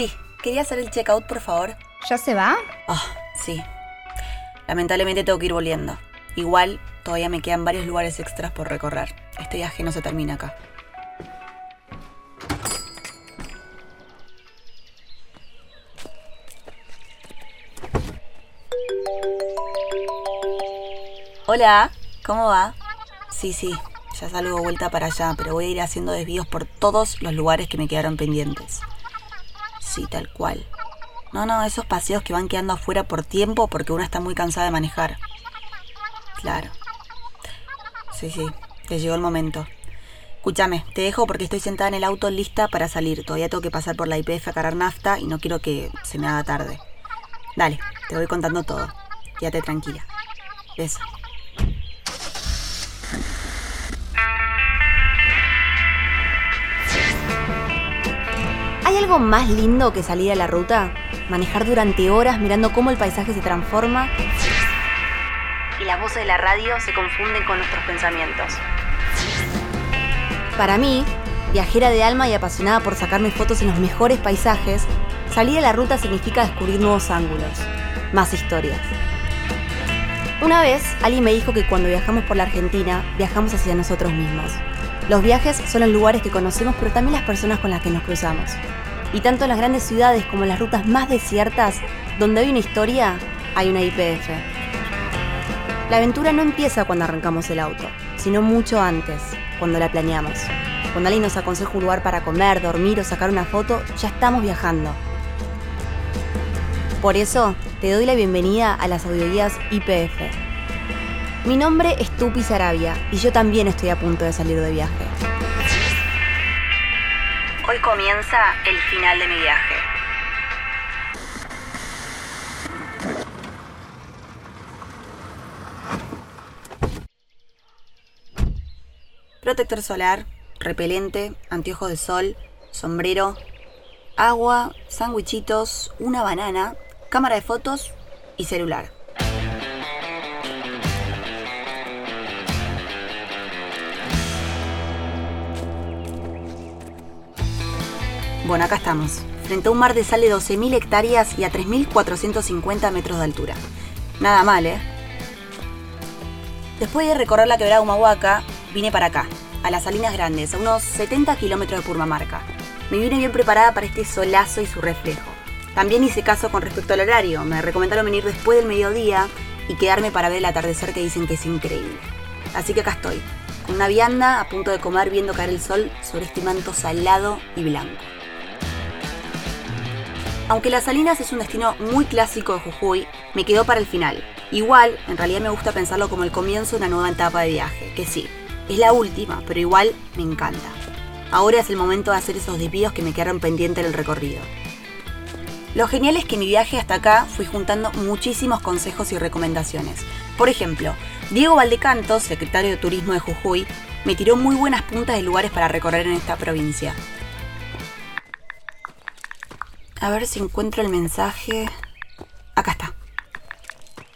Sí, quería hacer el checkout, por favor. ¿Ya se va? Ah, sí. Lamentablemente tengo que ir volviendo. Igual, todavía me quedan varios lugares extras por recorrer. Este viaje no se termina acá. Hola, ¿cómo va? Sí, sí, ya salgo de vuelta para allá, pero voy a ir haciendo desvíos por todos los lugares que me quedaron pendientes. Sí, tal cual. No, no, esos paseos que van quedando afuera por tiempo porque uno está muy cansada de manejar. Claro. Sí, sí, te llegó el momento. Escúchame, te dejo porque estoy sentada en el auto lista para salir. Todavía tengo que pasar por la IPF a cargar nafta y no quiero que se me haga tarde. Dale, te voy contando todo. Quédate tranquila. Beso. Algo más lindo que salir a la ruta? Manejar durante horas mirando cómo el paisaje se transforma y las voces de la radio se confunden con nuestros pensamientos. Para mí, viajera de alma y apasionada por sacarme fotos en los mejores paisajes, salir a la ruta significa descubrir nuevos ángulos, más historias. Una vez, alguien me dijo que cuando viajamos por la Argentina, viajamos hacia nosotros mismos. Los viajes son los lugares que conocemos, pero también las personas con las que nos cruzamos. Y tanto en las grandes ciudades como en las rutas más desiertas, donde hay una historia, hay una IPF. La aventura no empieza cuando arrancamos el auto, sino mucho antes, cuando la planeamos. Cuando alguien nos aconseja un lugar para comer, dormir o sacar una foto, ya estamos viajando. Por eso, te doy la bienvenida a las audioguías IPF. Mi nombre es Tupi Sarabia y yo también estoy a punto de salir de viaje. Hoy comienza el final de mi viaje. Protector solar, repelente, anteojos de sol, sombrero, agua, sándwichitos, una banana, cámara de fotos y celular. Bueno, acá estamos, frente a un mar de sal de 12.000 hectáreas y a 3.450 metros de altura. Nada mal, ¿eh? Después de recorrer la quebrada Humahuaca, vine para acá, a las Salinas Grandes, a unos 70 kilómetros de Purmamarca. Me vine bien preparada para este solazo y su reflejo. También hice caso con respecto al horario. Me recomendaron venir después del mediodía y quedarme para ver el atardecer que dicen que es increíble. Así que acá estoy, con una vianda a punto de comer viendo caer el sol sobre este manto salado y blanco. Aunque Las Salinas es un destino muy clásico de Jujuy, me quedó para el final. Igual, en realidad me gusta pensarlo como el comienzo de una nueva etapa de viaje, que sí, es la última, pero igual me encanta. Ahora es el momento de hacer esos desvíos que me quedaron pendientes del recorrido. Lo genial es que en mi viaje hasta acá fui juntando muchísimos consejos y recomendaciones. Por ejemplo, Diego Valdecanto, secretario de Turismo de Jujuy, me tiró muy buenas puntas de lugares para recorrer en esta provincia. A ver si encuentro el mensaje. Acá está.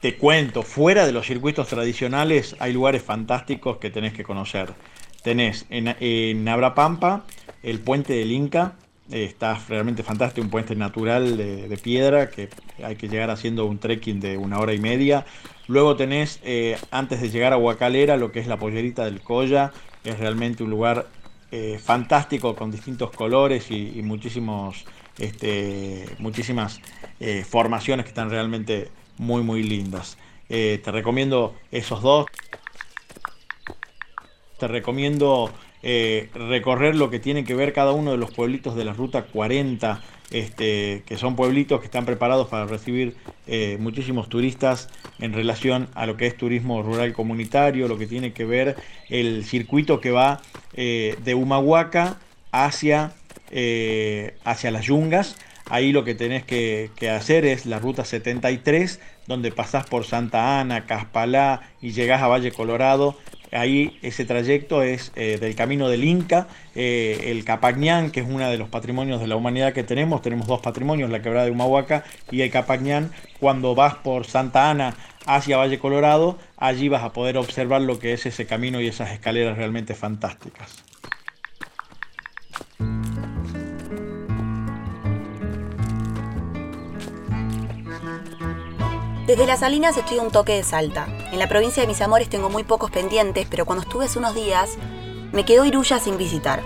Te cuento, fuera de los circuitos tradicionales hay lugares fantásticos que tenés que conocer. Tenés en, en Abrapampa el puente del Inca, está realmente fantástico, un puente natural de, piedra que hay que llegar haciendo un trekking de una hora y media. Luego tenés, eh, antes de llegar a Huacalera, lo que es la pollerita del Colla, es realmente un lugar eh, fantástico con distintos colores y muchísimos, este, muchísimas eh, formaciones que están realmente muy, muy lindas. te recomiendo esos dos. Te recomiendo eh, recorrer lo que tiene que ver cada uno de los pueblitos de la Ruta 40, este, que son pueblitos que están preparados para recibir eh, muchísimos turistas en relación a lo que es turismo rural comunitario, lo que tiene que ver el circuito que va eh, de Humahuaca hacia, eh, hacia las yungas. Ahí lo que tenés que, hacer es la ruta 73, donde pasás por Santa Ana, Caspalá y llegás a Valle Colorado Ahí ese trayecto es eh, del camino del Inca, eh, el Capañán, que es uno de los patrimonios de la humanidad que tenemos. Tenemos dos patrimonios, la quebrada de Humahuaca y el Capañán. Cuando vas por Santa Ana hacia Valle Colorado, allí vas a poder observar lo que es ese camino y esas escaleras realmente fantásticas. Desde las Salinas estoy a un toque de Salta. En la provincia de Mis Amores tengo muy pocos pendientes, pero cuando estuve hace unos días, me quedó Iruya sin visitar.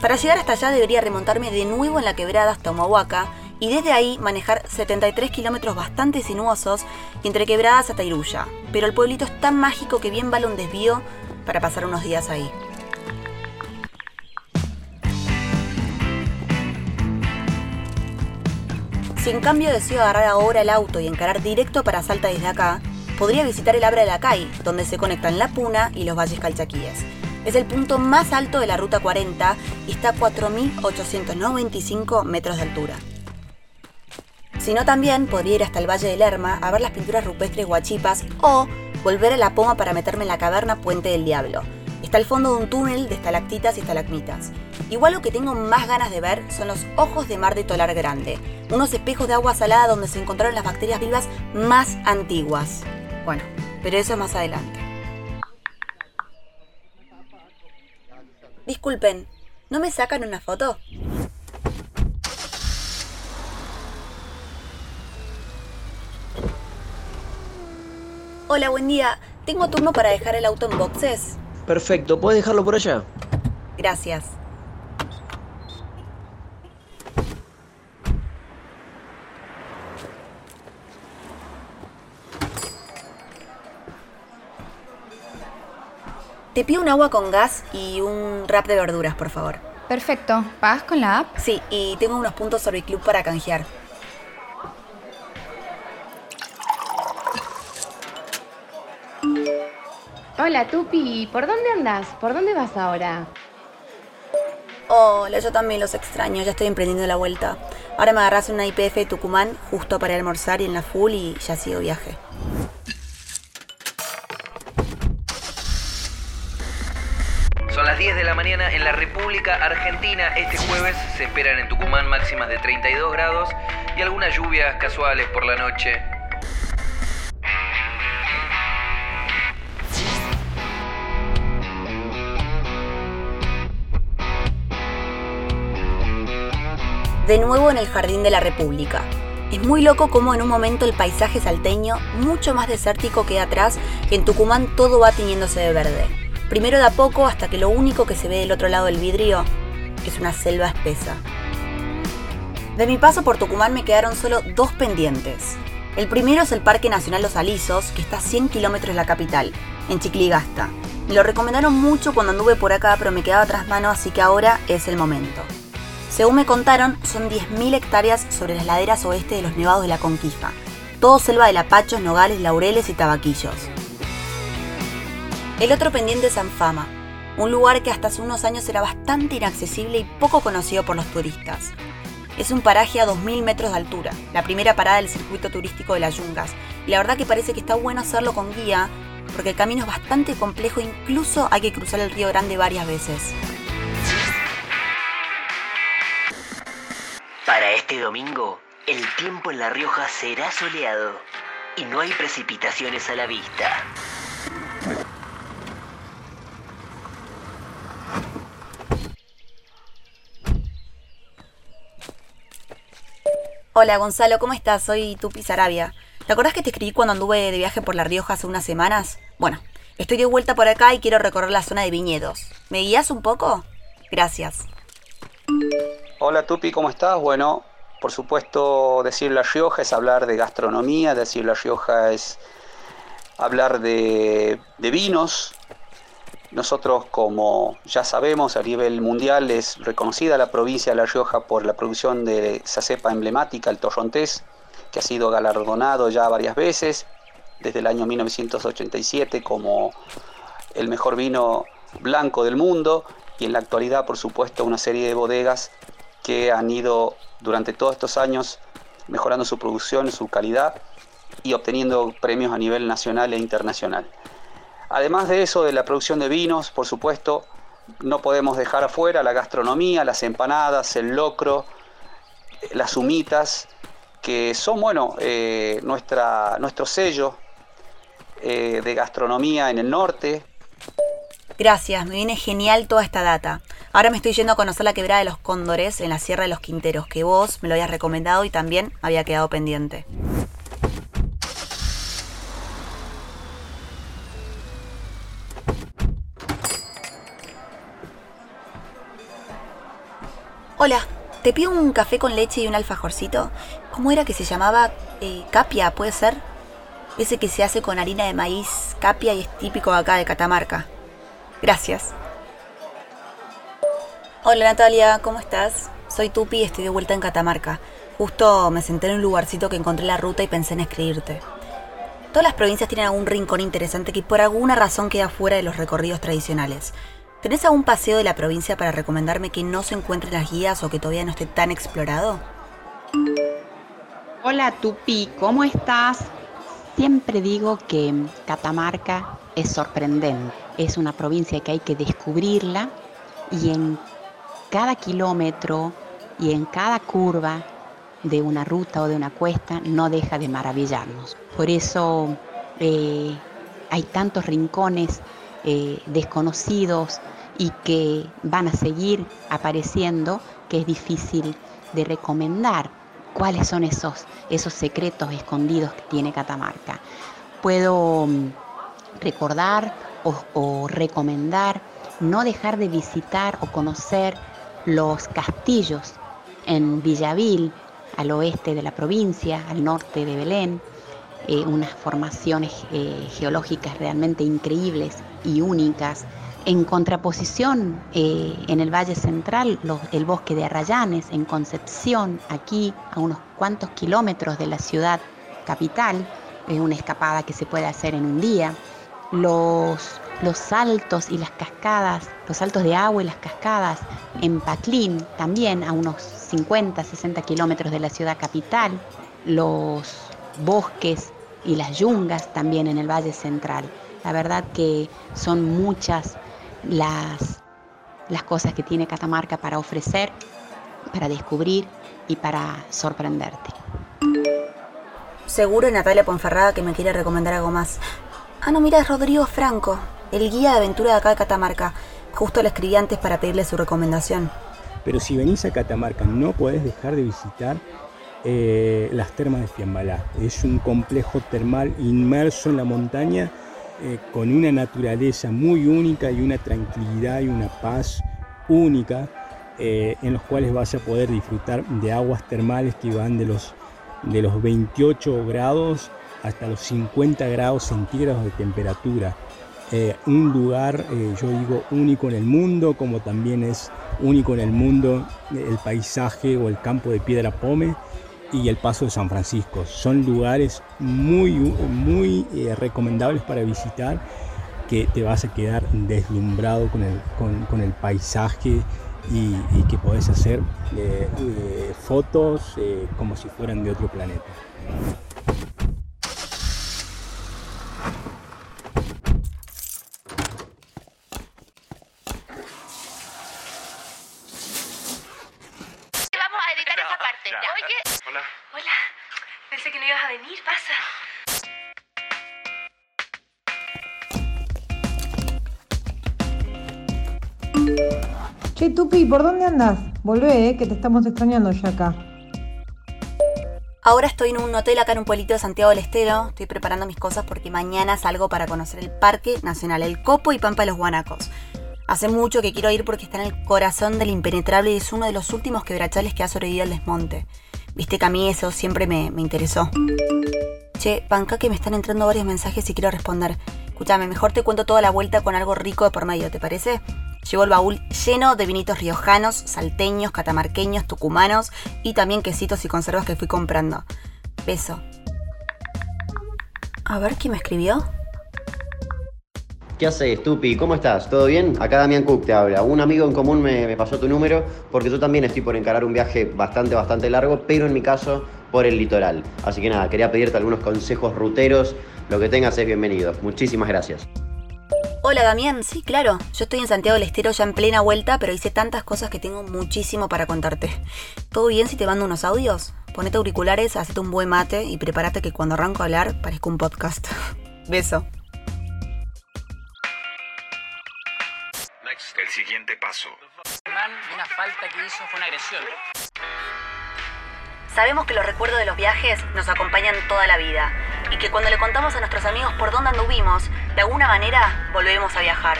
Para llegar hasta allá debería remontarme de nuevo en la quebrada hasta Humahuaca y desde ahí manejar 73 kilómetros bastante sinuosos entre quebradas hasta Iruya. Pero el pueblito es tan mágico que bien vale un desvío para pasar unos días ahí. Si en cambio deseo agarrar ahora el auto y encarar directo para Salta desde acá, podría visitar el Abra de la Cay, donde se conectan La Puna y los Valles Calchaquíes. Es el punto más alto de la Ruta 40 y está a 4.895 metros de altura. Si no, también podría ir hasta el Valle del Lerma a ver las pinturas rupestres guachipas o volver a la Poma para meterme en la caverna Puente del Diablo. Está al fondo de un túnel de estalactitas y estalagmitas. Igual lo que tengo más ganas de ver son los ojos de mar de Tolar Grande, unos espejos de agua salada donde se encontraron las bacterias vivas más antiguas. Bueno, pero eso es más adelante. Disculpen, ¿no me sacan una foto? Hola, buen día. Tengo turno para dejar el auto en boxes. Perfecto, ¿puedes dejarlo por allá? Gracias. Te pido un agua con gas y un wrap de verduras, por favor. Perfecto. ¿Pagas con la app? Sí, y tengo unos puntos sobre el club para canjear. Hola, Tupi. ¿Por dónde andas? ¿Por dónde vas ahora? Hola, yo también los extraño, ya estoy emprendiendo la vuelta. Ahora me agarras una IPF de Tucumán justo para almorzar y en la full y ya sigo viaje. Son las 10 de la mañana en la República Argentina. Este jueves se esperan en Tucumán máximas de 32 grados y algunas lluvias casuales por la noche. De nuevo en el Jardín de la República. Es muy loco cómo en un momento el paisaje salteño, mucho más desértico, queda atrás y en Tucumán todo va tiñéndose de verde. Primero de a poco hasta que lo único que se ve del otro lado del vidrio es una selva espesa. De mi paso por Tucumán me quedaron solo dos pendientes. El primero es el Parque Nacional Los Alisos, que está a 100 kilómetros de la capital, en Chicligasta. Me lo recomendaron mucho cuando anduve por acá, pero me quedaba tras mano, así que ahora es el momento. Según me contaron, son 10.000 hectáreas sobre las laderas oeste de los Nevados de la Conquista. Todo selva de lapachos, nogales, laureles y tabaquillos. El otro pendiente es Anfama, un lugar que hasta hace unos años era bastante inaccesible y poco conocido por los turistas. Es un paraje a 2.000 metros de altura, la primera parada del circuito turístico de las Yungas, y la verdad que parece que está bueno hacerlo con guía, porque el camino es bastante complejo, incluso hay que cruzar el río Grande varias veces. Este domingo, el tiempo en La Rioja será soleado y no hay precipitaciones a la vista. Hola Gonzalo, ¿cómo estás? Soy Tupi Sarabia. ¿Te acordás que te escribí cuando anduve de viaje por La Rioja hace unas semanas? Bueno, estoy de vuelta por acá y quiero recorrer la zona de viñedos. ¿Me guías un poco? Gracias. Hola Tupi, ¿cómo estás? Bueno, por supuesto, decir La Rioja es hablar de gastronomía, decir La Rioja es hablar de, vinos. Nosotros, como ya sabemos, a nivel mundial es reconocida la provincia de La Rioja por la producción de esa cepa emblemática, el torrontés, que ha sido galardonado ya varias veces, desde el año 1987 como el mejor vino blanco del mundo y en la actualidad, por supuesto, una serie de bodegas que han ido durante todos estos años mejorando su producción, su calidad y obteniendo premios a nivel nacional e internacional. Además de eso, de la producción de vinos, por supuesto, no podemos dejar afuera la gastronomía, las empanadas, el locro, las humitas, que son, bueno, eh, nuestro sello eh, de gastronomía en el norte. Gracias, me viene genial toda esta data. Ahora me estoy yendo a conocer la quebrada de los cóndores en la Sierra de los Quinteros, que vos me lo habías recomendado y también había quedado pendiente. Hola, te pido un café con leche y un alfajorcito. ¿Cómo era que se llamaba? Eh, capia, ¿puede ser? Ese que se hace con harina de maíz, capia y es típico acá de Catamarca. Gracias. Hola Natalia, ¿cómo estás? Soy Tupi y estoy de vuelta en Catamarca. Justo me senté en un lugarcito que encontré la ruta y pensé en escribirte. Todas las provincias tienen algún rincón interesante que por alguna razón queda fuera de los recorridos tradicionales. ¿Tenés algún paseo de la provincia para recomendarme que no se encuentre en las guías o que todavía no esté tan explorado? Hola Tupi, ¿cómo estás? Siempre digo que Catamarca es sorprendente. Es una provincia que hay que descubrirla y en cada kilómetro y en cada curva de una ruta o de una cuesta no deja de maravillarnos. Por eso eh, hay tantos rincones eh, desconocidos y que van a seguir apareciendo que es difícil de recomendar cuáles son esos, esos secretos escondidos que tiene Catamarca. Puedo mm, recordar o, recomendar no dejar de visitar o conocer los castillos en Villavil, al oeste de la provincia, al norte de Belén, eh, unas formaciones eh, geológicas realmente increíbles y únicas. En contraposición, eh, en el Valle Central, el bosque de Arrayanes, en Concepción, aquí a unos cuantos kilómetros de la ciudad capital, es una escapada que se puede hacer en un día. Los, los saltos y las cascadas, los saltos de agua y las cascadas en Paclín, también a unos 50, 60 kilómetros de la ciudad capital, los bosques y las yungas también en el Valle Central. La verdad que son muchas las, las cosas que tiene Catamarca para ofrecer, para descubrir y para sorprenderte. Seguro Natalia Ponferrada que me quiere recomendar algo más. Ah, no, mira, es Rodrigo Franco, el guía de aventura de acá de Catamarca. Justo le escribí antes para pedirle su recomendación. Pero si venís a Catamarca no podés dejar de visitar eh, las termas de Fiambalá. Es un complejo termal inmerso en la montaña eh, con una naturaleza muy única y una tranquilidad y una paz única eh, en los cuales vas a poder disfrutar de aguas termales que van de los, de los 28 grados hasta los 50 grados centígrados de temperatura. un lugar, yo digo, único en el mundo, como también es único en el mundo el paisaje o el campo de Piedra Pome y el Paso de San Francisco. Son lugares muy, muy eh, recomendables para visitar que te vas a quedar deslumbrado con el, con, el paisaje y, que podés hacer eh, eh, fotos como si fueran de otro planeta. Che, Tupi, ¿por dónde andas? Volvé, eh, que te estamos extrañando ya acá. Ahora estoy en un hotel acá en un pueblito de Santiago del Estero. Estoy preparando mis cosas porque mañana salgo para conocer el Parque Nacional El Copo y Pampa de los Guanacos. Hace mucho que quiero ir porque está en el corazón del impenetrable y es uno de los últimos quebrachales que ha sobrevivido al desmonte. Viste que a mí eso siempre me, me interesó. Che, panca que me están entrando varios mensajes y quiero responder. Escúchame, mejor te cuento toda la vuelta con algo rico de por medio, ¿te parece? Llevo el baúl lleno de vinitos riojanos, salteños, catamarqueños, tucumanos y también quesitos y conservas que fui comprando. Beso. A ver quién me escribió. ¿Qué haces, Tupi? ¿Cómo estás? ¿Todo bien? Acá Damián Cook te habla. Un amigo en común me, pasó tu número porque yo también estoy por encarar un viaje bastante, bastante largo, pero en mi caso por el litoral. Así que nada, quería pedirte algunos consejos ruteros. Lo que tengas es bienvenido. Muchísimas gracias. Hola Damián, sí, claro. Yo estoy en Santiago del Estero ya en plena vuelta, pero hice tantas cosas que tengo muchísimo para contarte. ¿Todo bien si te mando unos audios? Ponete auriculares, hacete un buen mate y prepárate que cuando arranco a hablar parezca un podcast. Beso. El siguiente paso. Una falta que hizo fue una agresión. Sabemos que los recuerdos de los viajes nos acompañan toda la vida y que cuando le contamos a nuestros amigos por dónde anduvimos, de alguna manera volvemos a viajar.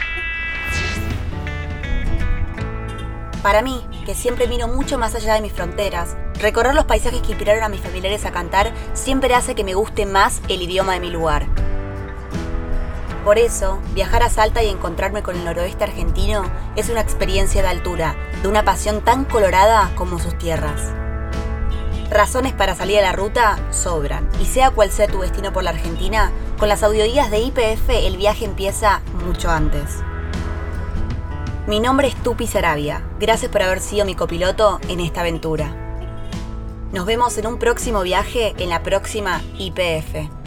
Para mí, que siempre miro mucho más allá de mis fronteras, recorrer los paisajes que inspiraron a mis familiares a cantar siempre hace que me guste más el idioma de mi lugar. Por eso, viajar a Salta y encontrarme con el noroeste argentino es una experiencia de altura, de una pasión tan colorada como sus tierras. Razones para salir a la ruta sobran, y sea cual sea tu destino por la Argentina, con las audioguías de IPF el viaje empieza mucho antes. Mi nombre es Tupi Sarabia. Gracias por haber sido mi copiloto en esta aventura. Nos vemos en un próximo viaje en la próxima IPF.